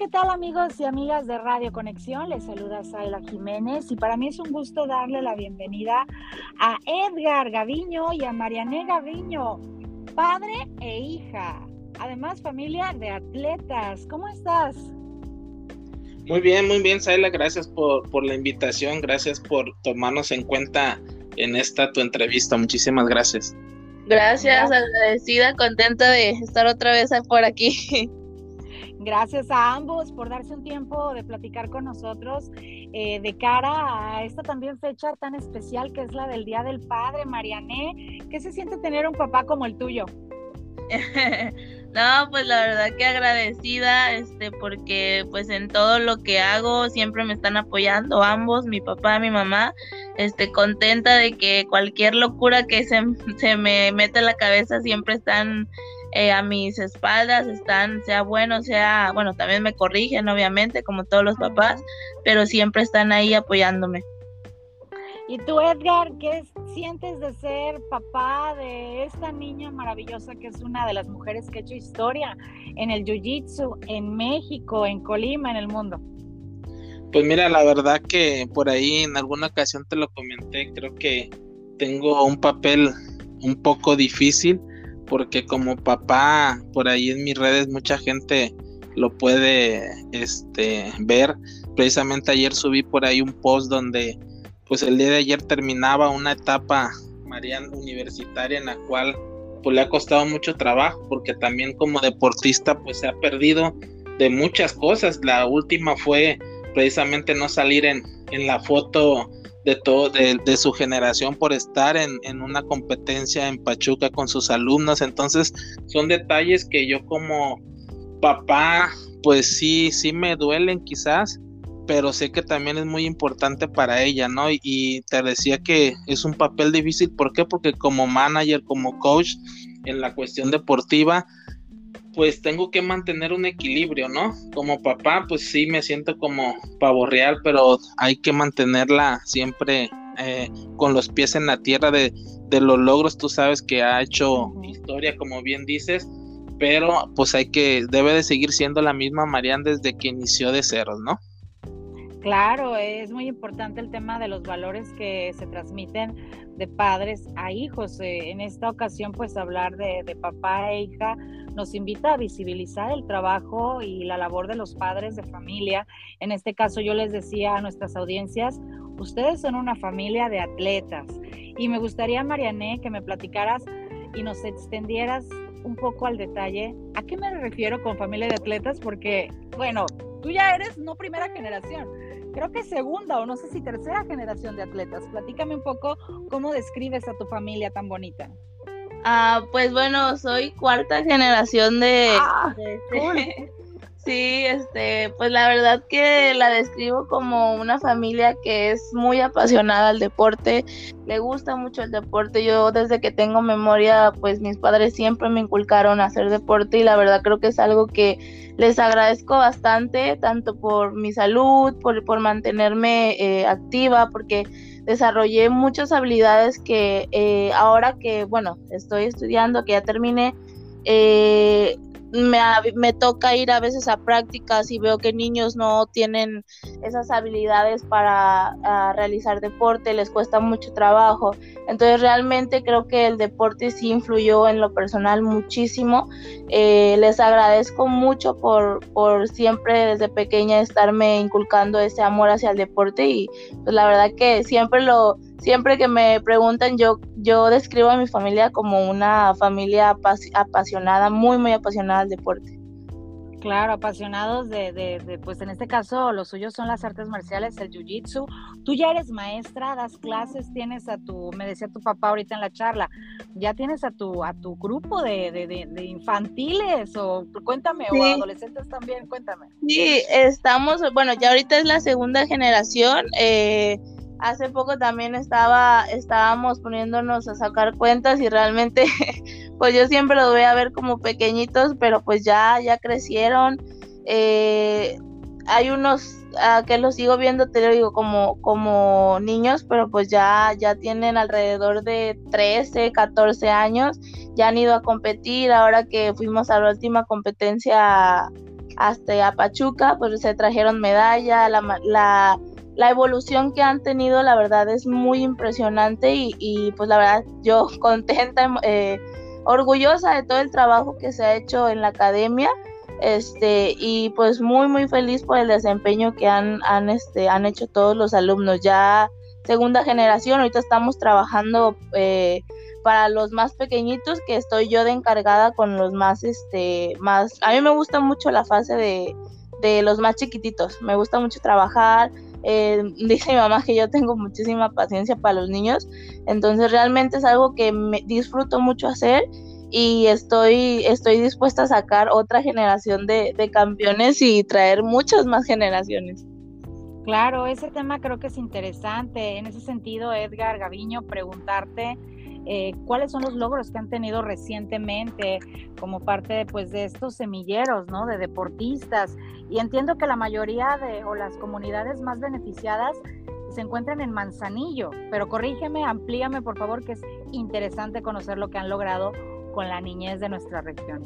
¿qué tal amigos y amigas de Radio Conexión? Les saluda Zayla Jiménez y para mí es un gusto darle la bienvenida a Edgar Gaviño y a Mariané Gaviño, padre e hija. Además, familia de atletas. ¿Cómo estás? Muy bien, muy bien, Zayla. Gracias por, por la invitación. Gracias por tomarnos en cuenta en esta tu entrevista. Muchísimas gracias. Gracias, agradecida, contenta de estar otra vez por aquí. Gracias a ambos por darse un tiempo de platicar con nosotros eh, de cara a esta también fecha tan especial que es la del Día del Padre, Mariané. ¿Qué se siente tener un papá como el tuyo? no, pues la verdad que agradecida, este, porque pues en todo lo que hago siempre me están apoyando ambos, mi papá mi mamá, este, contenta de que cualquier locura que se, se me mete en la cabeza siempre están eh, a mis espaldas están, sea bueno, sea, bueno, también me corrigen, obviamente, como todos los papás, pero siempre están ahí apoyándome. ¿Y tú, Edgar, qué sientes de ser papá de esta niña maravillosa que es una de las mujeres que ha hecho historia en el Jiu-Jitsu en México, en Colima, en el mundo? Pues mira, la verdad que por ahí en alguna ocasión te lo comenté, creo que tengo un papel un poco difícil porque como papá, por ahí en mis redes mucha gente lo puede este, ver. Precisamente ayer subí por ahí un post donde pues el día de ayer terminaba una etapa Marian universitaria en la cual pues le ha costado mucho trabajo porque también como deportista pues se ha perdido de muchas cosas. La última fue precisamente no salir en, en la foto de todo de, su generación por estar en, una competencia en Pachuca con sus alumnos. Entonces son detalles que yo como papá pues sí sí me duelen quizás pero sé que también es muy importante para ella no y, te decía que es un papel difícil. ¿por qué? porque como manager como coach en la cuestión deportiva pues tengo que mantener un equilibrio, ¿no? Como papá, pues sí me siento como pavo real, pero hay que mantenerla siempre eh, con los pies en la tierra de, de, los logros, tú sabes que ha hecho historia, como bien dices, pero pues hay que, debe de seguir siendo la misma Marian desde que inició de ceros, ¿no? Claro, es muy importante el tema de los valores que se transmiten de padres a hijos. Eh, en esta ocasión, pues hablar de, papá e hija nos invita a visibilizar el trabajo y la labor de los padres de familia. En este caso, yo les decía a nuestras audiencias, ustedes son una familia de atletas. Y me gustaría, Mariané, que me platicaras y nos extendieras un poco al detalle. ¿A qué me refiero con familia de atletas? Porque, bueno, tú ya eres no primera generación, creo que segunda o no sé si tercera generación de atletas. Platícame un poco cómo describes a tu familia tan bonita. Ah, pues bueno, soy cuarta generación de, ah, este, Sí, este, pues la verdad que la describo como una familia que es muy apasionada al deporte, le gusta mucho el deporte. Yo desde que tengo memoria, pues mis padres siempre me inculcaron a hacer deporte y la verdad creo que es algo que les agradezco bastante, tanto por mi salud, por, por mantenerme eh, activa, porque desarrollé muchas habilidades que eh, ahora que, bueno, estoy estudiando, que ya terminé, eh, me, me, toca ir a veces a prácticas y veo que niños no tienen esas habilidades para realizar deporte, les cuesta mucho trabajo. Entonces realmente creo que el deporte sí influyó en lo personal muchísimo. Eh, les agradezco mucho por, por siempre desde pequeña estarme inculcando ese amor hacia el deporte y pues la verdad que siempre lo siempre que me preguntan, yo, yo describo a mi familia como una familia apasionada, muy, muy apasionada al deporte. Claro, apasionados de, de, pues en este caso, los suyos son las artes marciales, el jiu-jitsu. Tú ya eres maestra, das clases, tienes a tu, me decía tu papá ahorita en la charla, ya tienes a tu, a tu grupo de, de infantiles, o cuéntame, o adolescentes también, cuéntame. Sí, estamos, bueno, ya ahorita es la segunda generación, eh, hace poco también estaba, estábamos poniéndonos a sacar cuentas y realmente, pues yo siempre los voy a ver como pequeñitos, pero pues ya, ya crecieron. Eh, hay unos que los sigo viendo, te lo digo, como, como niños, pero pues ya, ya tienen alrededor de 13, 14 años, ya han ido a competir, ahora que fuimos a la última competencia hasta Pachuca, pues se trajeron medalla, la, la, la, evolución que han tenido, la verdad es muy impresionante y, pues la verdad yo contenta, eh, orgullosa de todo el trabajo que se ha hecho en la academia este y pues muy muy feliz por el desempeño que han, han, este, han hecho todos los alumnos. Ya segunda generación ahorita estamos trabajando eh, para los más pequeñitos que estoy yo de encargada con los más este más a mí me gusta mucho la fase de, de los más chiquititos. Me gusta mucho trabajar eh, dice mi mamá que yo tengo muchísima paciencia para los niños entonces realmente es algo que disfruto mucho hacer y estoy, estoy dispuesta a sacar otra generación de, campeones y traer muchas más generaciones. Claro, ese tema creo que es interesante. En ese sentido, Edgar Gaviño, preguntarte eh, cuáles son los logros que han tenido recientemente como parte pues, de estos semilleros, ¿no? De deportistas. Y entiendo que la mayoría de, o las comunidades más beneficiadas se encuentran en Manzanillo, pero corrígeme, amplíame por favor, que es interesante conocer lo que han logrado con la niñez de nuestra región.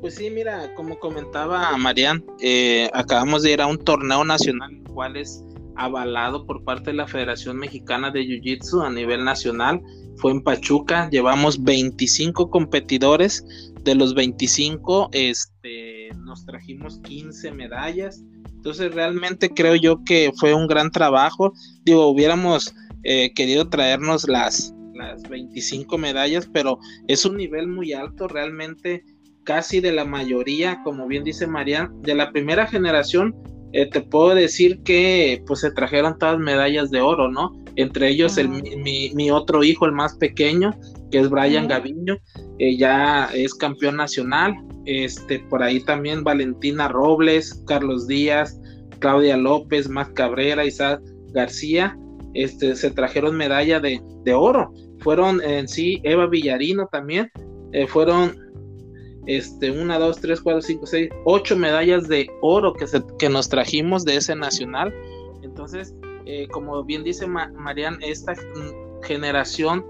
Pues sí, mira, como comentaba Marian, eh, acabamos de ir a un torneo nacional, el cual es avalado por parte de la Federación Mexicana de Jiu-Jitsu a nivel nacional. Fue en Pachuca, llevamos 25 competidores, de los 25 este, nos trajimos 15 medallas. Entonces realmente creo yo que fue un gran trabajo. Digo, hubiéramos eh, querido traernos las, las 25 medallas, pero es un nivel muy alto realmente, casi de la mayoría, como bien dice Marian, de la primera generación, eh, te puedo decir que pues se trajeron todas medallas de oro, ¿no? Entre ellos el, mi, otro hijo, el más pequeño, que es Brian Gaviño, eh, ya es campeón nacional. Este, por ahí también Valentina Robles, Carlos Díaz, Claudia López, Max Cabrera, Isaac García, este, se trajeron medalla de, oro. Fueron en sí Eva Villarino también, eh, fueron este, una, dos, tres, cuatro, cinco, seis, ocho medallas de oro que, se, que nos trajimos de ese nacional. Entonces, eh, como bien dice Marian, esta generación,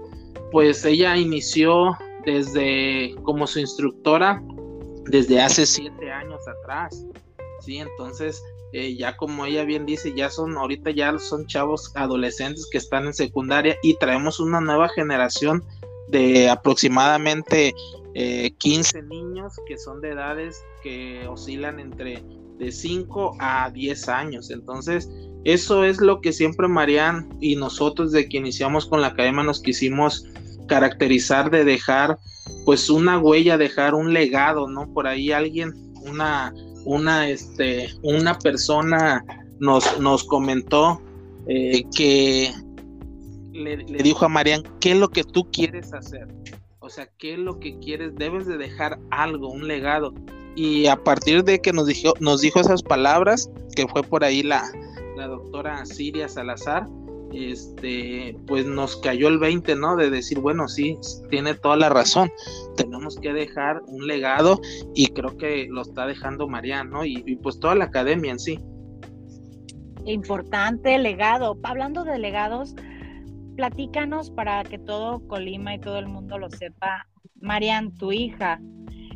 pues ella inició desde como su instructora desde hace siete años atrás. Sí, entonces eh, ya como ella bien dice, ya son, ahorita ya son chavos adolescentes que están en secundaria y traemos una nueva generación de aproximadamente 15 eh, niños que son de edades que oscilan entre de 5 a 10 años. Entonces, eso es lo que siempre Marian y nosotros de que iniciamos con la academia nos quisimos caracterizar de dejar pues una huella, dejar un legado, ¿no? Por ahí alguien, una una, este, una persona nos, nos comentó eh, que le, dijo a Marian, ¿qué es lo que tú quieres hacer? O sea, ¿qué es lo que quieres? Debes de dejar algo, un legado. Y a partir de que nos dijo, nos dijo esas palabras, que fue por ahí la, la doctora Siria Salazar, este, pues nos cayó el 20, ¿no? De decir, bueno, sí, tiene toda la razón, tenemos que dejar un legado y creo que lo está dejando Mariano, ¿no? Y, pues toda la academia en sí. Importante legado. Hablando de legados, platícanos para que todo Colima y todo el mundo lo sepa. Marian, tu hija,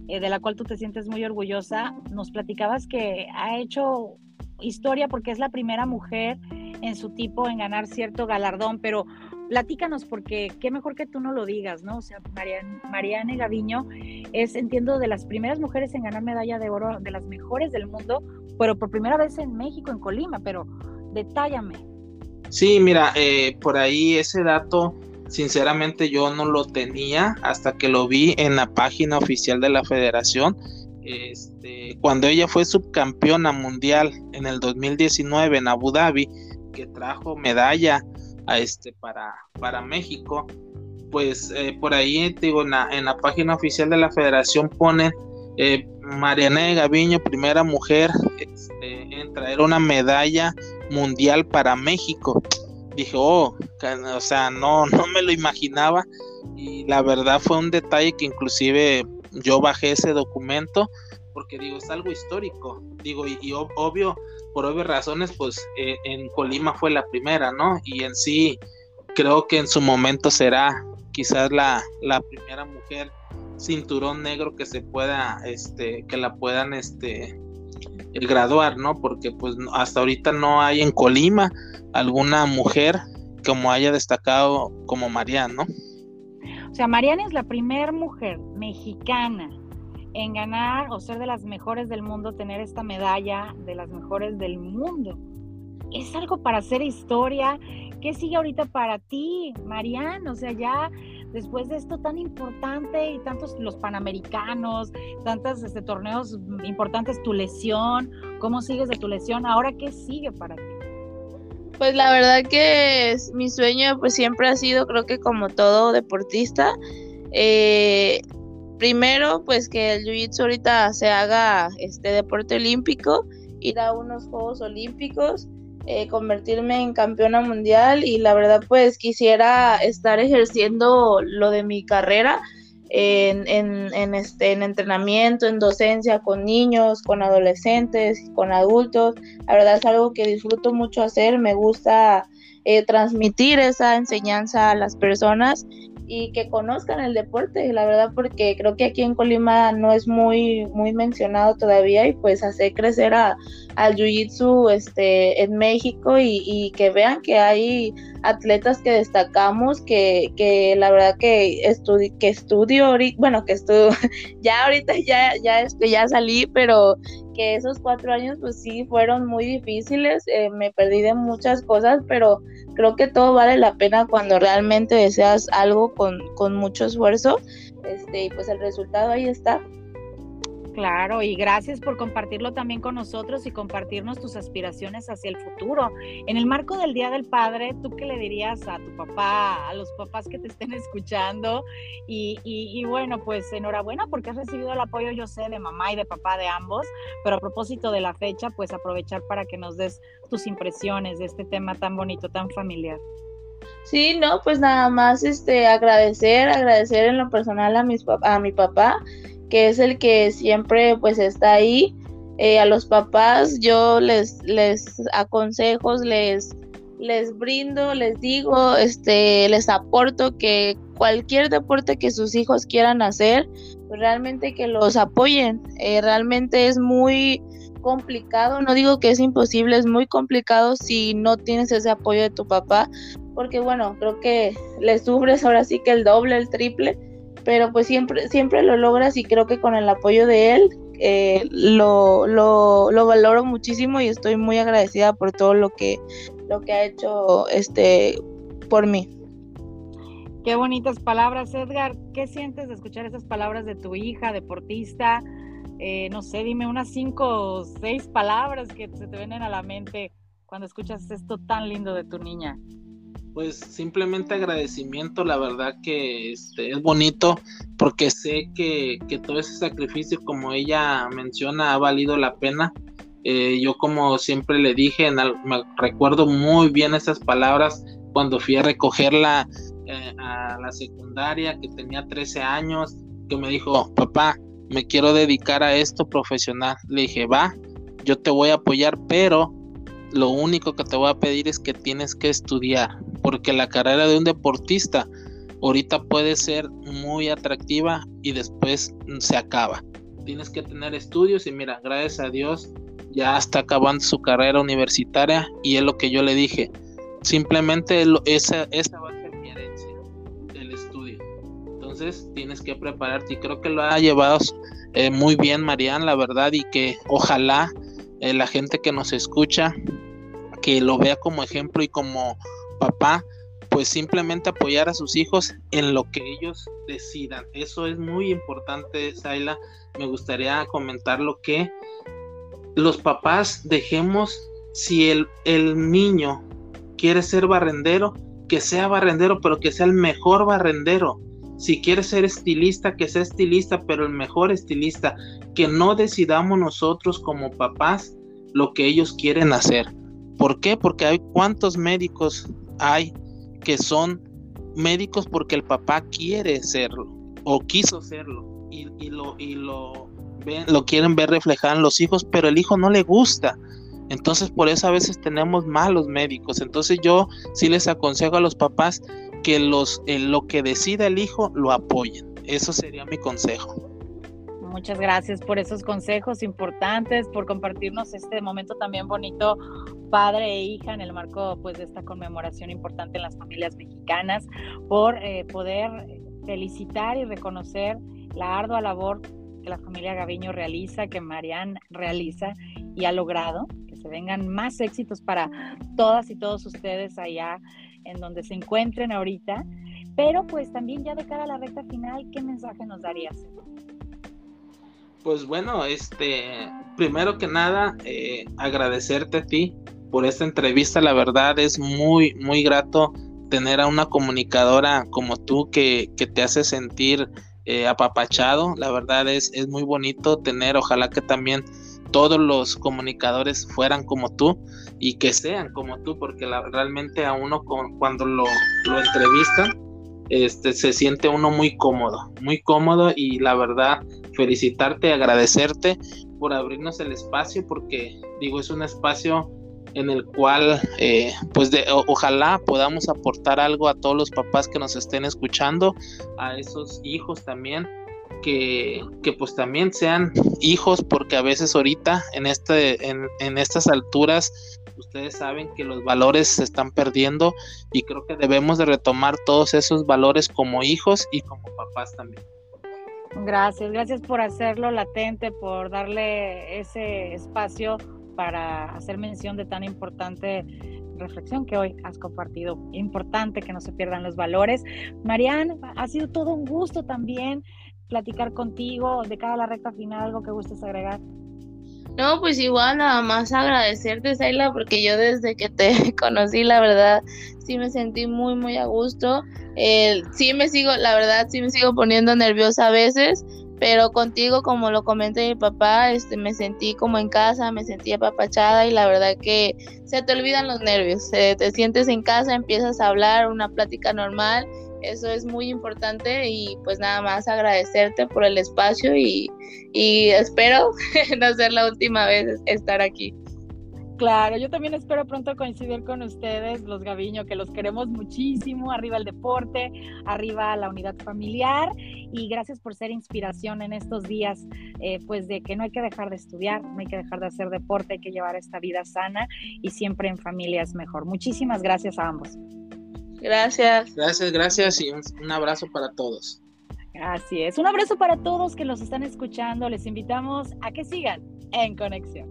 eh, de la cual tú te sientes muy orgullosa, nos platicabas que ha hecho historia porque es la primera mujer en su tipo en ganar cierto galardón, pero platícanos porque qué mejor que tú no lo digas, ¿no? O sea, Mariane, Mariane Gaviño es, entiendo, de las primeras mujeres en ganar medalla de oro, de las mejores del mundo, pero por primera vez en México, en Colima, pero detállame. Sí, mira, eh, por ahí ese dato, sinceramente yo no lo tenía hasta que lo vi en la página oficial de la federación. Este, cuando ella fue subcampeona mundial en el 2019 en Abu Dhabi, que trajo medalla a este para, para México, pues eh, por ahí digo, en la, página oficial de la federación pone eh, Mariana Gaviño, primera mujer este, en traer una medalla mundial para México. Dije, oh, o sea, no, no me lo imaginaba y la verdad fue un detalle que inclusive yo bajé ese documento porque digo, es algo histórico, digo, y, obvio, por obvias razones, pues eh, en Colima fue la primera, ¿no? Y en sí, creo que en su momento será quizás la, la primera mujer cinturón negro que se pueda, este, que la puedan, este, graduar, ¿no? Porque pues hasta ahorita no hay en Colima alguna mujer como haya destacado como Mariana, ¿no? O sea, Mariana es la primera mujer mexicana en ganar o ser de las mejores del mundo, tener esta medalla de las mejores del mundo. Es algo para hacer historia. ¿Qué sigue ahorita para ti, Mariana? O sea, ya después de esto tan importante y tantos los panamericanos, tantos este, torneos importantes, tu lesión, ¿cómo sigues de tu lesión? Ahora, ¿qué sigue para ti? Pues la verdad que mi sueño pues siempre ha sido, creo que como todo deportista, eh, primero pues que el jiu-jitsu ahorita se haga este deporte olímpico, ir a unos Juegos Olímpicos, eh, convertirme en campeona mundial y la verdad pues quisiera estar ejerciendo lo de mi carrera en, en, este, en entrenamiento, en docencia con niños, con adolescentes, con adultos. La verdad es algo que disfruto mucho hacer, me gusta eh, transmitir esa enseñanza a las personas y que conozcan el deporte, la verdad, porque creo que aquí en Colima no es muy, muy mencionado todavía y pues hacer crecer a, al Jiu-Jitsu este, en México y, que vean que hay atletas que destacamos, que, que la verdad que, estudi que estudio, bueno, que estudio, ya ahorita ya, ya, este, ya salí, pero que esos cuatro años pues sí fueron muy difíciles, eh, me perdí de muchas cosas, pero creo que todo vale la pena cuando realmente deseas algo con, con mucho esfuerzo, este, y pues el resultado ahí está. Claro, y gracias por compartirlo también con nosotros y compartirnos tus aspiraciones hacia el futuro. En el marco del Día del Padre, ¿tú qué le dirías a tu papá, a los papás que te estén escuchando? Y, y, bueno, pues enhorabuena porque has recibido el apoyo, yo sé, de mamá y de papá de ambos, pero a propósito de la fecha, pues aprovechar para que nos des tus impresiones de este tema tan bonito, tan familiar. Sí, no, pues nada más este agradecer, agradecer en lo personal a mis a mi papá que es el que siempre pues está ahí. Eh, a los papás yo les, les aconsejo, les, les brindo, les digo, este, les aporto que cualquier deporte que sus hijos quieran hacer, realmente que los apoyen. Eh, realmente es muy complicado, no digo que es imposible, es muy complicado si no tienes ese apoyo de tu papá, porque bueno, creo que le sufres ahora sí que el doble, el triple, pero pues siempre, siempre lo logras y creo que con el apoyo de él eh, lo, lo, lo, valoro muchísimo y estoy muy agradecida por todo lo que, lo que ha hecho este por mí. Qué bonitas palabras, Edgar. ¿Qué sientes de escuchar esas palabras de tu hija, deportista? Eh, no sé, dime unas cinco o seis palabras que se te vienen a la mente cuando escuchas esto tan lindo de tu niña pues simplemente agradecimiento, la verdad que este, es bonito porque sé que, todo ese sacrificio, como ella menciona, ha valido la pena. Eh, yo como siempre le dije, me recuerdo muy bien esas palabras cuando fui a recogerla eh, a la secundaria, que tenía 13 años, que me dijo, papá, me quiero dedicar a esto profesional. Le dije, va, yo te voy a apoyar, pero lo único que te voy a pedir es que tienes que estudiar, porque la carrera de un deportista ahorita puede ser muy atractiva y después se acaba. Tienes que tener estudios y mira, gracias a Dios ya está acabando su carrera universitaria y es lo que yo le dije. Simplemente esa, esa va a ser mi herencia, el estudio. Entonces tienes que prepararte y creo que lo ha llevado eh, muy bien Marian, la verdad, y que ojalá eh, la gente que nos escucha, que lo vea como ejemplo y como papá, pues simplemente apoyar a sus hijos en lo que ellos decidan. Eso es muy importante, Saila. Me gustaría comentar lo que los papás dejemos, si el, el niño quiere ser barrendero, que sea barrendero, pero que sea el mejor barrendero. Si quiere ser estilista, que sea estilista, pero el mejor estilista. Que no decidamos nosotros como papás lo que ellos quieren hacer. ¿Por qué? Porque hay cuántos médicos hay que son médicos porque el papá quiere serlo o quiso serlo y, lo, y lo, ven, lo quieren ver reflejado en los hijos, pero el hijo no le gusta. Entonces por eso a veces tenemos malos médicos. Entonces yo sí les aconsejo a los papás que los, lo que decida el hijo lo apoyen. Eso sería mi consejo. Muchas gracias por esos consejos importantes, por compartirnos este momento también bonito, padre e hija, en el marco pues de esta conmemoración importante en las familias mexicanas, por eh, poder felicitar y reconocer la ardua labor que la familia Gaviño realiza, que Marian realiza y ha logrado, que se vengan más éxitos para todas y todos ustedes allá en donde se encuentren ahorita. Pero pues también ya de cara a la recta final, ¿qué mensaje nos darías? Pues bueno, este, primero que nada, eh, agradecerte a ti por esta entrevista. La verdad es muy, muy grato tener a una comunicadora como tú que, que te hace sentir eh, apapachado. La verdad es, es muy bonito tener, ojalá que también todos los comunicadores fueran como tú y que sean como tú, porque la, realmente a uno cuando lo, lo entrevistan, este, se siente uno muy cómodo, muy cómodo y la verdad felicitarte, agradecerte por abrirnos el espacio, porque digo, es un espacio en el cual eh, pues de, ojalá podamos aportar algo a todos los papás que nos estén escuchando, a esos hijos también, que, que pues también sean hijos, porque a veces ahorita en, este, en, en estas alturas ustedes saben que los valores se están perdiendo y creo que debemos de retomar todos esos valores como hijos y como papás también. Gracias, gracias por hacerlo latente, por darle ese espacio para hacer mención de tan importante reflexión que hoy has compartido. Importante que no se pierdan los valores. Marian, ha sido todo un gusto también platicar contigo. De cada la recta final, algo que gustes agregar. No, pues igual nada más agradecerte, Saila, porque yo desde que te conocí, la verdad, sí me sentí muy, muy a gusto. Eh, sí me sigo, la verdad, sí me sigo poniendo nerviosa a veces, pero contigo, como lo comenté mi papá, este, me sentí como en casa, me sentí apapachada y la verdad que se te olvidan los nervios, te sientes en casa, empiezas a hablar, una plática normal, eso es muy importante y pues nada más agradecerte por el espacio y, espero no ser la última vez estar aquí. Claro, yo también espero pronto coincidir con ustedes, los Gaviño, que los queremos muchísimo, arriba el deporte, arriba la unidad familiar y gracias por ser inspiración en estos días, eh, pues de que no hay que dejar de estudiar, no hay que dejar de hacer deporte, hay que llevar esta vida sana y siempre en familia es mejor. Muchísimas gracias a ambos. Gracias. Gracias, gracias y un, un abrazo para todos. Así es, un abrazo para todos que los están escuchando, les invitamos a que sigan en conexión.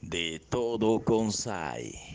De todo con SAI.